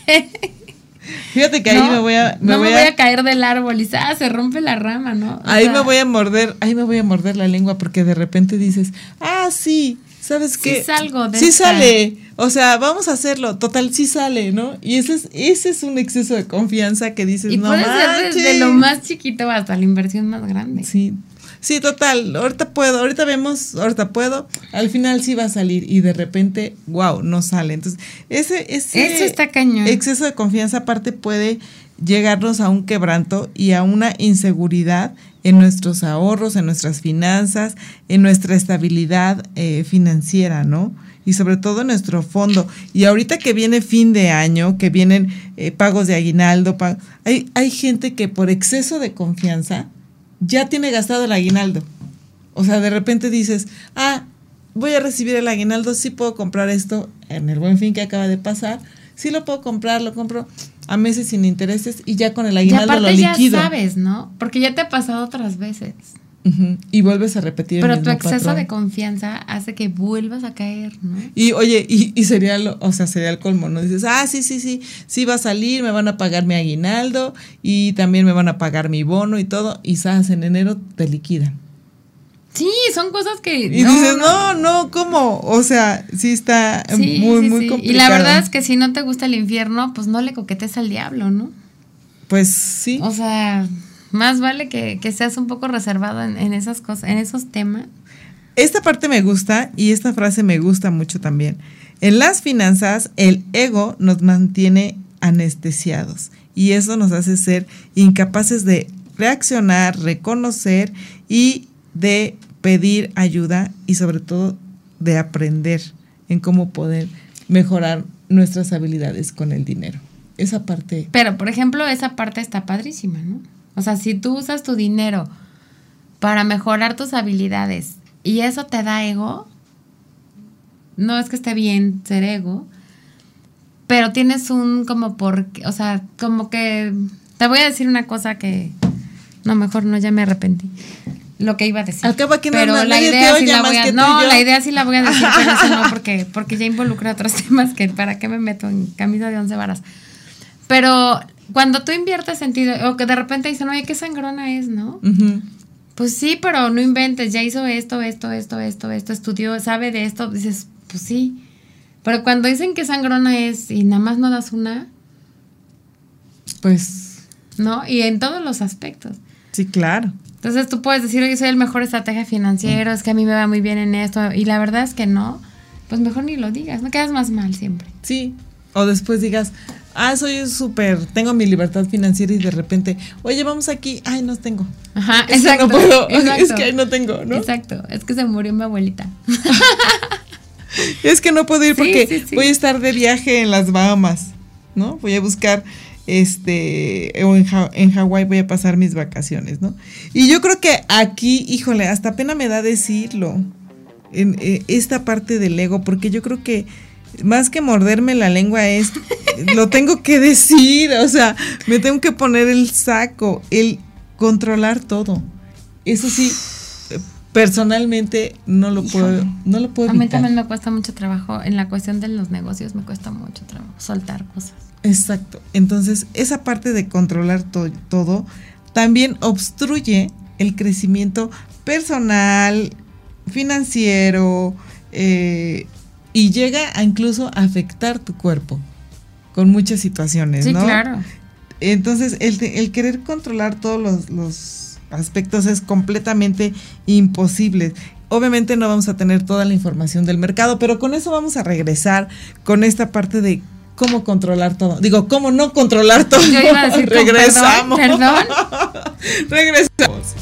*laughs* Fíjate que ahí No, me voy a, me no voy me voy a caer del árbol y ¡ah! se rompe la rama, ¿no? O ahí sea, me voy a morder, ahí me voy a morder la lengua porque de repente dices, ah, sí, ¿sabes Sí qué? salgo de Sí esta. sale, o sea, vamos a hacerlo, total, sí sale, ¿no? Y ese es, ese es un exceso de confianza que dices, Y no puede ser desde manches". lo más chiquito hasta la inversión más grande. Sí, sí, total, ahorita puedo, ahorita vemos, ahorita puedo, al final sí va a salir y de repente, wow, no sale. Entonces, ese, ese Eso está cañón. exceso de confianza aparte puede llegarnos a un quebranto y a una inseguridad en nuestros ahorros, en nuestras finanzas, en nuestra estabilidad eh, financiera, ¿no? Y sobre todo en nuestro fondo. Y ahorita que viene fin de año, que vienen eh, pagos de aguinaldo, hay, hay gente que por exceso de confianza ya tiene gastado el aguinaldo. O sea, de repente dices, ah, voy a recibir el aguinaldo, sí puedo comprar esto en el buen fin que acaba de pasar, sí lo puedo comprar, lo compro a meses sin intereses y ya con el Y aguinaldo lo aparte ya liquido. sabes, ¿no? Porque ya te ha pasado otras veces. Y vuelves a repetir el Pero tu mismo exceso patrón. de confianza hace que vuelvas a caer, ¿no? Y oye, y, y sería lo, o sea, sería el colmo, ¿no? Dices, ah, sí, sí, sí, sí va a salir, me van a pagar mi aguinaldo y también me van a pagar mi bono y todo, y sabes, en enero te liquidan. Sí, son cosas que. Y dices, no, no, ¿cómo? O sea, sí está Sí, muy, sí, muy sí. complicado. Y la verdad es que si no te gusta el infierno, pues no le coquetes al diablo, ¿no? Pues sí. O sea, más vale que, que seas un poco reservado en, en esas cosas, en esos temas. Esta parte me gusta y esta frase me gusta mucho también. En las finanzas, el ego nos mantiene anestesiados y eso nos hace ser incapaces de reaccionar, reconocer y de pedir ayuda y sobre todo de aprender en cómo poder mejorar nuestras habilidades con el dinero. Esa parte. Pero, por ejemplo, esa parte está padrísima, ¿no? O sea, si tú usas tu dinero para mejorar tus habilidades y eso te da ego, no es que esté bien ser ego, pero tienes un como por, o sea, como que te voy a decir una cosa que no, mejor no, ya me arrepentí. Lo que iba a decir. No- pero no- la idea sí la voy a que No, la idea sí la voy a decir, *laughs* pero eso no porque porque ya involucra otros *laughs* temas que para qué me meto en camisa de once varas. Pero cuando tú inviertes sentido, o que de repente dicen, oye, qué sangrona es, ¿no? Pues sí, pero no inventes, ya hizo esto, esto, esto, esto, esto, estudió, sabe de esto, dices, pues sí. Pero cuando dicen que sangrona es y nada más no das una, Pues ¿no? Y en todos los aspectos. sí, claro. Entonces tú puedes decir, oye, soy el mejor estratega financiero, es que a mí me va muy bien en esto, y la verdad es que no, pues mejor ni lo digas, no quedas más mal siempre. Sí. O después digas, ah, soy súper, tengo mi libertad financiera y de repente, oye, vamos aquí, ay, no tengo. Ajá, Es que exacto. no puedo, exacto. *laughs* es que ahí no tengo, ¿no? Exacto, es que se murió mi abuelita. Es que no puedo ir Sí, porque sí, sí. voy a estar de viaje en las Bahamas, ¿no? Voy a buscar, este, o en, Ja- en Hawái voy a pasar mis vacaciones, ¿no? Y yo creo que aquí, híjole, hasta pena me da decirlo, en eh, esta parte del ego, porque yo creo que más que morderme la lengua es, lo tengo que decir, o sea, me tengo que poner el saco, el controlar todo. Eso sí, personalmente no lo puedo, no lo puedo A mí evitar. también me cuesta mucho trabajo, en la cuestión de los negocios me cuesta mucho trabajo soltar cosas. Exacto. Entonces, esa parte de controlar to- todo también obstruye el crecimiento personal, financiero, eh, y llega a incluso afectar tu cuerpo con muchas situaciones, Sí, ¿no? claro. Entonces, el, el querer controlar todos los, los aspectos es completamente imposible. Obviamente no vamos a tener toda la información del mercado, pero con eso vamos a regresar con esta parte de cómo controlar todo. Digo, cómo no controlar todo. Yo iba a decir, *laughs* regresamos. perdón, *laughs* regresamos.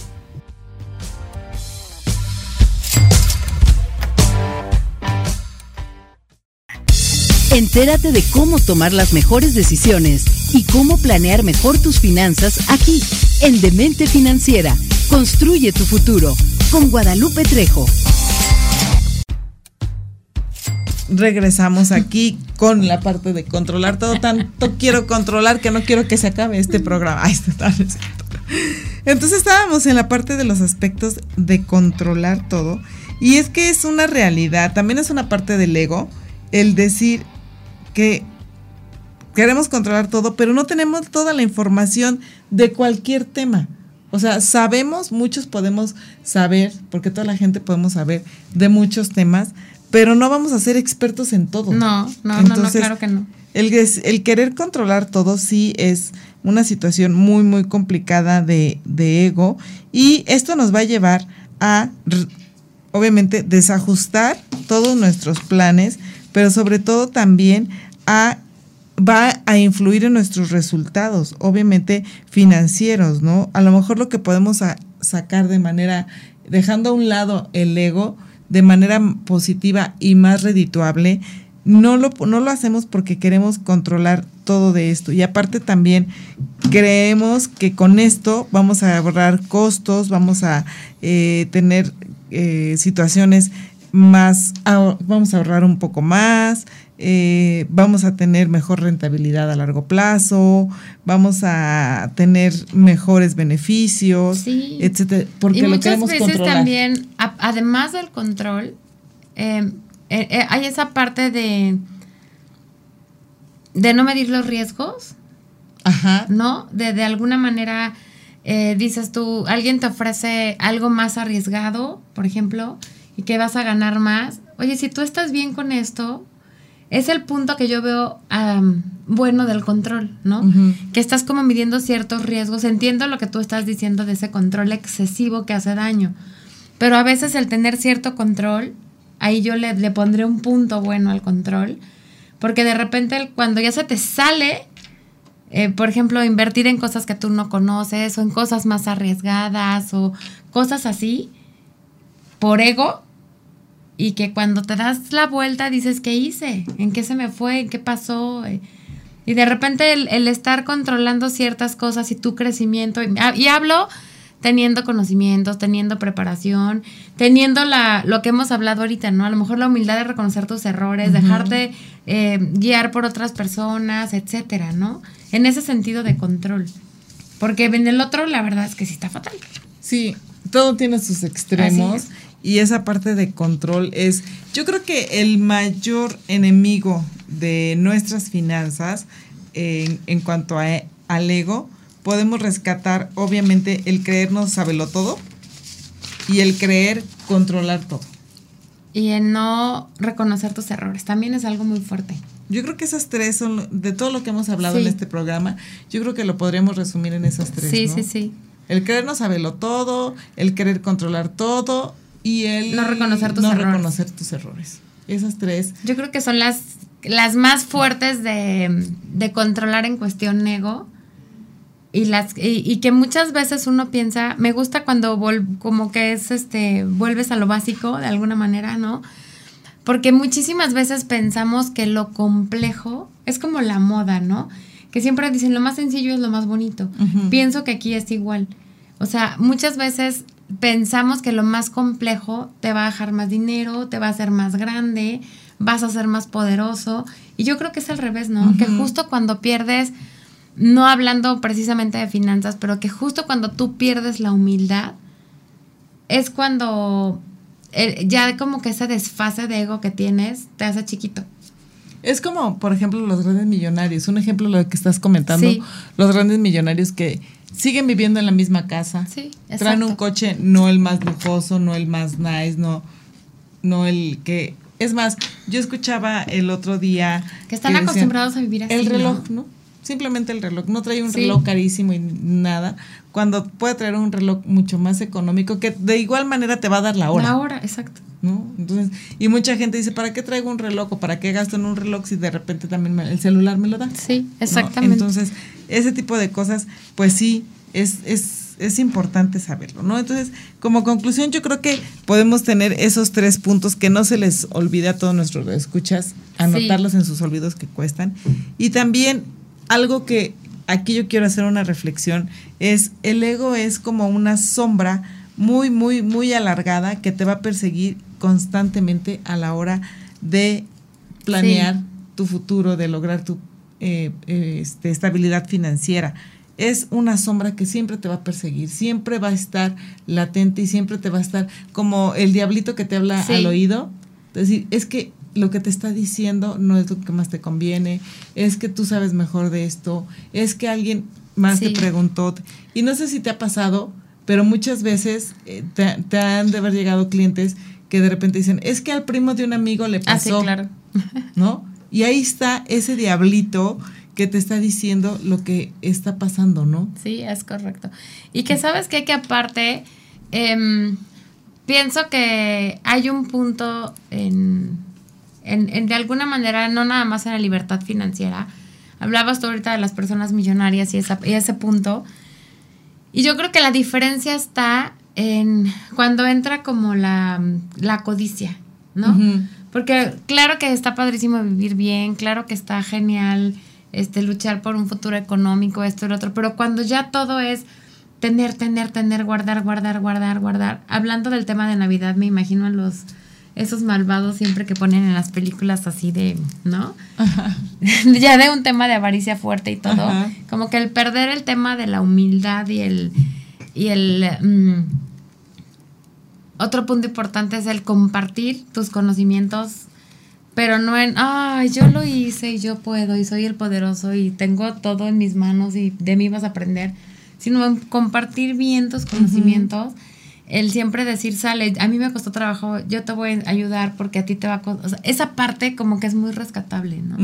Entérate de cómo tomar las mejores decisiones y cómo planear mejor tus finanzas aquí, en Demente Financiera. Construye tu futuro con Guadalupe Trejo. regresamos aquí con la parte de controlar todo. Tanto *laughs* quiero controlar que no quiero que se acabe este programa. Ay, está-. *laughs* Entonces estábamos en la parte de los aspectos de controlar todo. Y es que es una realidad, también es una parte del ego, el decir que queremos controlar todo, pero no tenemos toda la información de cualquier tema. O sea, sabemos, muchos podemos saber, porque toda la gente podemos saber de muchos temas, pero no vamos a ser expertos en todo. No, no, no, no, Entonces, claro que no. El, querer controlar todo sí es una situación muy, muy complicada de, de ego y esto nos va a llevar a, obviamente, desajustar todos nuestros planes, pero sobre todo también va a influir en nuestros resultados, obviamente financieros, ¿no? A lo mejor lo que podemos sacar de manera, dejando a un lado el ego, de manera positiva y más redituable, no lo, no lo hacemos porque queremos controlar todo de esto. Y aparte también creemos que con esto vamos a ahorrar costos, vamos a eh, tener eh, situaciones más, vamos a ahorrar un poco más, eh, vamos a tener mejor rentabilidad a largo plazo, vamos a tener mejores beneficios, Sí. etcétera, porque y lo muchas veces controlar. también, a- además del control, eh, eh, eh, hay esa parte de de no medir los riesgos, Ajá. ¿no? De, de alguna manera, dices tú, alguien te ofrece algo más arriesgado, por ejemplo, y que vas a ganar más. Oye, si tú estás bien con esto, es el punto que yo veo bueno del control, ¿no? Que estás como midiendo ciertos riesgos. Entiendo lo que tú estás diciendo de ese control excesivo que hace daño. Pero a veces el tener cierto control, ahí yo le, le pondré un punto bueno al control. Porque de repente cuando ya se te sale, eh, por ejemplo, invertir en cosas que tú no conoces o en cosas más arriesgadas o cosas así, por ego, y que cuando te das la vuelta dices, ¿qué hice? ¿En qué se me fue? ¿En qué pasó? Y de repente el, el estar controlando ciertas cosas y tu crecimiento, y, ah, y hablo teniendo conocimientos, teniendo preparación, teniendo la, lo que hemos hablado ahorita, ¿no? A lo mejor la humildad de reconocer tus errores, dejarte eh, guiar por otras personas, etcétera, ¿no? En ese sentido de control. Porque en el otro, la verdad es que sí está fatal. Sí, todo tiene sus extremos y esa parte de control es, yo creo que el mayor enemigo de nuestras finanzas en, en cuanto a, al ego, podemos rescatar obviamente el creernos saberlo todo y el creer controlar todo. Y en no reconocer tus errores. También es algo muy fuerte. Yo creo que esas tres son, de todo lo que hemos hablado Sí. en este programa, yo creo que lo podríamos resumir en esas tres. sí, ¿no? sí, sí. El querer no saberlo todo, el querer controlar todo y el No reconocer tus no errores. reconocer tus errores. Esas tres. Yo creo que son las las más fuertes de, de controlar en cuestión ego y las y, que muchas veces uno piensa me gusta cuando como que es este vuelves a lo básico de alguna manera no porque muchísimas veces pensamos que lo complejo es como la moda no que siempre dicen lo más sencillo es lo más bonito pienso que aquí es igual o sea muchas veces pensamos que lo más complejo te va a dejar más dinero te va a hacer más grande vas a ser más poderoso y yo creo que es al revés no que justo cuando pierdes no hablando precisamente de finanzas, pero que justo cuando tú pierdes la humildad, es cuando ya como que ese desfase de ego que tienes te hace chiquito. Es como, por ejemplo, los grandes millonarios. Un ejemplo de lo que estás comentando. Los grandes millonarios que siguen viviendo en la misma casa. Sí, traen un coche no el más lujoso, no el más nice, no, no el que... Es más, yo escuchaba el otro día... Que están acostumbrados a vivir así. El reloj, ¿no? simplemente el reloj. No trae un reloj carísimo y nada, cuando puede traer un reloj mucho más económico que de igual manera te va a dar la hora. La hora, exacto. ¿No? Entonces, y mucha gente dice, ¿para qué traigo un reloj o para qué gasto en un reloj si de repente también el celular me lo da? Sí, exactamente. Entonces, ese tipo de cosas, pues sí, es, es, es importante saberlo, ¿no? Entonces, como conclusión, yo creo que podemos tener esos tres puntos que no se les olvide a todos nuestros escuchas, anotarlos en sus olvidos que cuestan. Y también algo que aquí yo quiero hacer una reflexión es el ego es como una sombra muy, muy, muy alargada que te va a perseguir constantemente a la hora de planear tu futuro, de lograr tu eh, este, estabilidad financiera. Es una sombra que siempre te va a perseguir, siempre va a estar latente y siempre te va a estar como el diablito que te habla al oído. Es decir, es que lo que te está diciendo no es lo que más te conviene, es que tú sabes mejor de esto, es que alguien más te preguntó. Y no sé si te ha pasado, pero muchas veces eh, te, han de haber llegado clientes que de repente dicen, es que al primo de un amigo le pasó. Ah, sí, claro. ¿No? Y ahí está ese diablito que te está diciendo lo que está pasando, ¿no? Sí, es correcto. Y que sabes que, que aparte, em, pienso que hay un punto en en, de alguna manera, no nada más en la libertad financiera. Hablabas tú ahorita de las personas millonarias y, esa, y ese punto. Y yo creo que la diferencia está en cuando entra como la, la codicia, ¿no? Porque claro que está padrísimo vivir bien, claro que está genial este, luchar por un futuro económico, esto y lo otro, pero cuando ya todo es tener, tener, tener, guardar, guardar, guardar, guardar. Hablando del tema de Navidad, me imagino a los esos malvados siempre que ponen en las películas así de, ¿no? *laughs* ya de un tema de avaricia fuerte y todo. Como que el perder el tema de la humildad y el... Y el mm, otro punto importante es el compartir tus conocimientos, pero no en, ay, yo lo hice y yo puedo y soy el poderoso y tengo todo en mis manos y de mí vas a aprender, sino en compartir bien tus conocimientos el siempre decir, sale, a mí me costó trabajo, yo te voy a ayudar porque a ti te va a o sea, esa parte como que es muy rescatable, ¿no?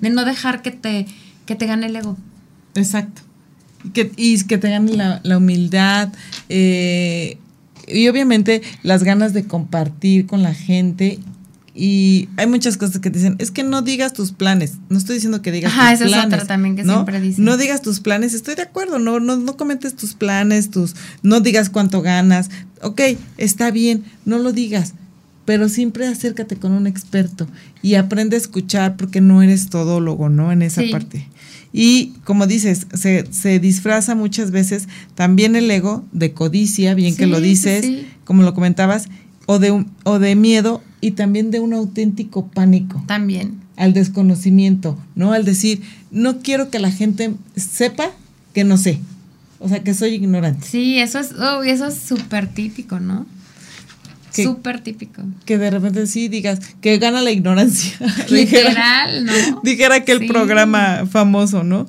De no dejar que te, que te gane el ego. Exacto. Que, y que te gane la, humildad eh, y obviamente las ganas de compartir con la gente y hay muchas cosas que te dicen, es que no digas tus planes. No estoy diciendo que digas tus planes. esa es otra también que siempre dicen. No digas tus planes, estoy de acuerdo, no, no, no comentes tus planes, tus, no digas cuánto ganas. Ok, está bien, no lo digas, pero siempre acércate con un experto y aprende a escuchar porque no eres todólogo, ¿no? En esa parte. Y como dices, se, se, disfraza muchas veces también el ego de codicia, bien que lo dices, como lo comentabas, o de, o de miedo y también de un auténtico pánico. También. Al desconocimiento, ¿no? Al decir, no quiero que la gente sepa que no sé. O sea, que soy ignorante. Sí, eso es oh, eso es súper típico, ¿no? Súper típico. Que de repente sí digas que gana la ignorancia. *laughs* Literal, ¿no? Dijera aquel programa famoso, ¿no?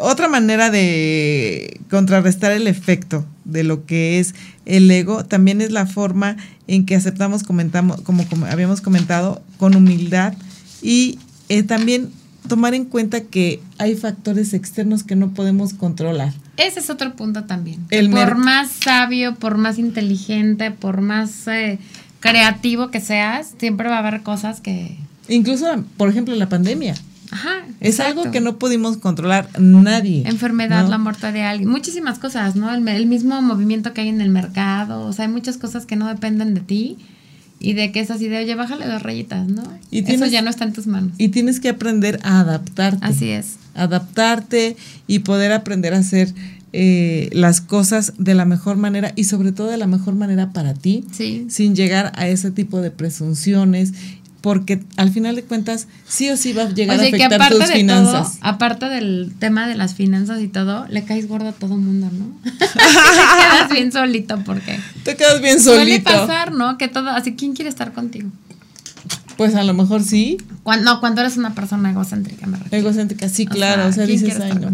Otra manera de contrarrestar el efecto de lo que es el ego también es la forma en que aceptamos, comentamos, como, habíamos comentado, con humildad y eh, también tomar en cuenta que hay factores externos que no podemos controlar. Ese es otro punto también. por más sabio, por más inteligente, por más eh, creativo que seas, siempre va a haber cosas que Incluso, por ejemplo, la pandemia. Ajá. Es exacto. algo que no pudimos controlar nadie. Enfermedad, ¿no? la muerte de alguien, muchísimas cosas, ¿no? El, el mismo movimiento que hay en el mercado, o sea, hay muchas cosas que no dependen de ti y de que es así de, oye, bájale dos rayitas, ¿no? Y Eso tienes- ya no está en tus manos. Y tienes que aprender a adaptarte. Así es. Adaptarte y poder aprender a hacer eh, las cosas de la mejor manera y sobre todo de la mejor manera para ti, Sí. sin llegar a ese tipo de presunciones, porque al final de cuentas sí o sí va a llegar a que afectar aparte tus de finanzas. todo, aparte del tema de las finanzas y todo, le caes gordo a todo mundo, ¿no? *laughs* *laughs* Te quedas bien solito porque Te quedas bien suele solito. pasar, ¿no? Que todo, así, ¿quién quiere estar contigo? Pues a lo mejor sí, Cuando, no, cuando eres una persona egocéntrica, me refiero. egocéntrica, sí, O claro. sea, O sea, ¿quién dices, ay, no.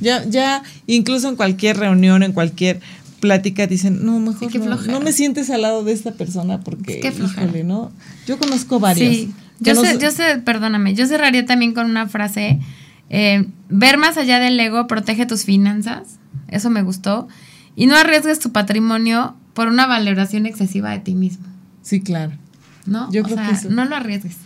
Ya, ya, incluso en cualquier reunión, en cualquier plática, dicen, no, mejor qué no, no me sientes al lado de esta persona porque, Qué flojera. híjole, ¿no? Yo conozco varias. Sí, yo Conozco- sé, yo sé, perdóname, yo cerraría también con una frase, eh, ver más allá del ego, protege tus finanzas, eso me gustó, y no arriesgues tu patrimonio por una valoración excesiva de ti mismo, Sí, claro. ¿No? Yo o creo sea, que eso. no lo arriesgues,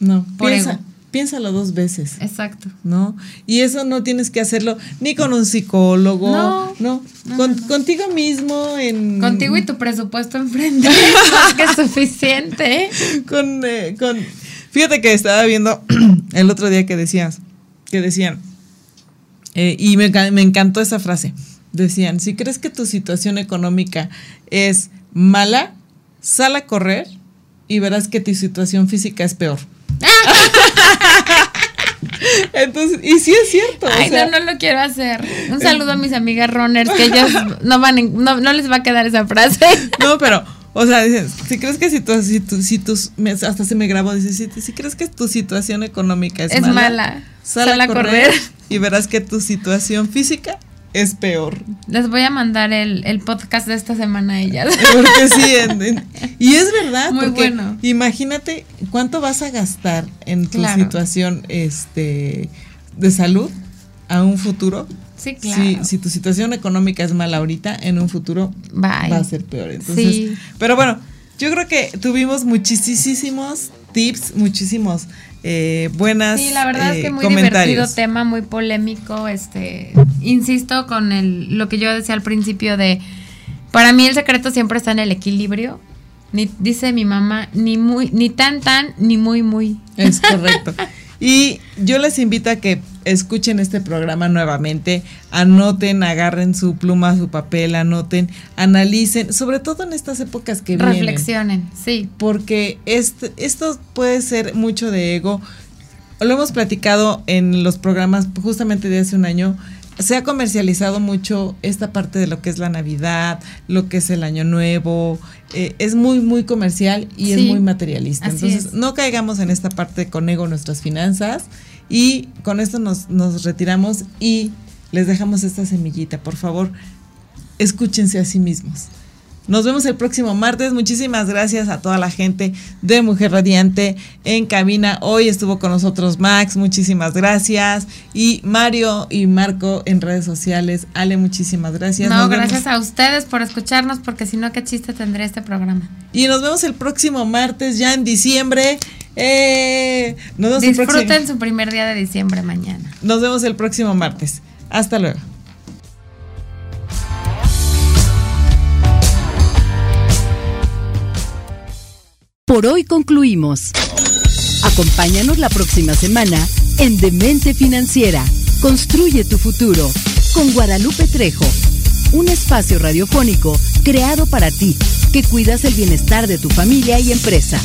No, Por piensa, ego. piénsalo dos veces. exacto. ¿no? Y eso no tienes que hacerlo ni con un psicólogo, No. no, No, Con- no, contigo mismo en Contigo y tu presupuesto enfrente *laughs* es que suficiente. con, eh, con fíjate que estaba viendo *clears throat* el otro día que decías que decían eh, y me, me encantó esa frase decían si crees que tu situación económica es mala sal a correr y verás que tu situación física es peor *laughs* entonces y sí es cierto o Ay, sea, no, no lo quiero hacer. Un saludo a mis amigas runners, que ellas no van, en- no, no les va a quedar esa frase. No, pero, o sea, dices, si crees que si, tu, si, tu- si tus, hasta se me grabó, dices, si, si crees que tu situación económica es, Es mala, mala, sal, a correr, y verás que tu situación física es peor. Les voy a mandar el, el podcast de esta semana a ellas. *laughs* Porque sí, en- en- y es verdad, Muy porque bueno. imagínate cuánto vas a gastar en tu Claro. situación este, de salud a un futuro. Sí, claro. Si, si tu situación económica es mala ahorita, en un futuro Bye. va a ser peor. Entonces, Sí. pero bueno, yo creo que tuvimos muchísimos tips, muchísimos eh, buenas Sí, la verdad eh, es que muy comentarios. divertido tema, muy polémico. Este, insisto con el, lo que yo decía al principio de, para mí el secreto siempre está en el equilibrio. Ni, dice mi mamá, ni muy, ni tan tan, ni muy muy. Es correcto. *laughs* Y yo les invito a que escuchen este programa nuevamente, anoten, agarren su pluma, su papel, anoten, analicen, sobre todo en estas épocas que vienen. Reflexionen, sí. porque este, esto puede ser mucho de ego. Lo hemos platicado en los programas justamente de hace un año. Se ha comercializado mucho esta parte de lo que es la Navidad, lo que es el Año Nuevo. eh, es muy, muy comercial y es muy materialista. Entonces, es. no caigamos en esta parte con ego nuestras finanzas. Y con esto nos, nos retiramos y les dejamos esta semillita. Por favor, escúchense a sí mismos. Nos vemos el próximo martes. Muchísimas gracias a toda la gente de Mujer Radiante en cabina. Hoy estuvo con nosotros Max. Muchísimas gracias. Y Mario y Marco en redes sociales. Ale, muchísimas gracias. No, Nos vemos- gracias a ustedes por escucharnos, porque si no, qué chiste tendría este programa. Y nos vemos el próximo martes, ya en diciembre. Eh, nos, vemos el próximo, Disfruten su primer día de diciembre mañana. nos vemos el próximo martes. Hasta luego. Por hoy concluimos. Acompáñanos la próxima semana en Demente Financiera. Construye tu futuro con Guadalupe Trejo. Un espacio radiofónico creado para ti, que cuidas el bienestar de tu familia y empresa.